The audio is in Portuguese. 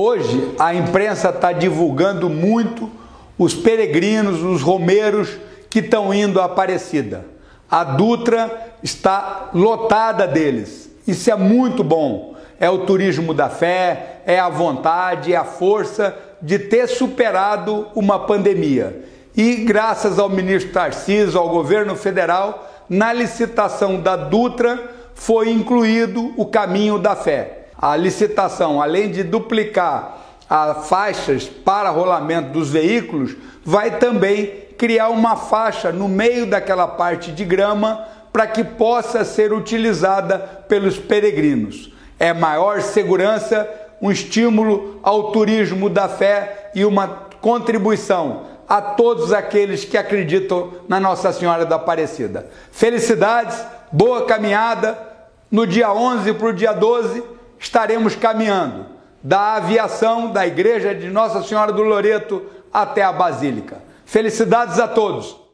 Hoje a imprensa está divulgando muito os peregrinos, os romeiros que estão indo à Aparecida. A Dutra está lotada deles. Isso é muito bom. É o turismo da fé, é a vontade, é a força de ter superado uma pandemia. E graças ao ministro Tarcísio, ao governo federal, na licitação da Dutra foi incluído o caminho da fé a licitação, além de duplicar as faixas para rolamento dos veículos, vai também criar uma faixa no meio daquela parte de grama para que possa ser utilizada pelos peregrinos. É maior segurança, um estímulo ao turismo da fé e uma contribuição a todos aqueles que acreditam na Nossa Senhora da Aparecida. Felicidades, boa caminhada. No dia 11 para o dia 12, estaremos caminhando da aviação da Igreja de Nossa Senhora do Loreto até a Basílica. Felicidades a todos!